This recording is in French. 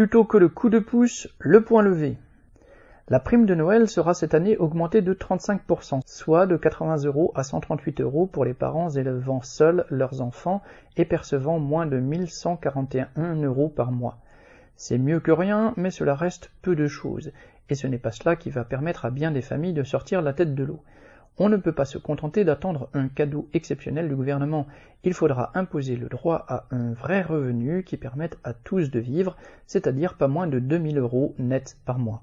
Plutôt que le coup de pouce, le point levé. La prime de Noël sera cette année augmentée de 35%, soit de 80 euros à 138 euros pour les parents élevant seuls leurs enfants et percevant moins de 1141 euros par mois. C'est mieux que rien, mais cela reste peu de choses, et ce n'est pas cela qui va permettre à bien des familles de sortir la tête de l'eau. On ne peut pas se contenter d'attendre un cadeau exceptionnel du gouvernement. Il faudra imposer le droit à un vrai revenu qui permette à tous de vivre, c'est-à-dire pas moins de 2000 euros net par mois.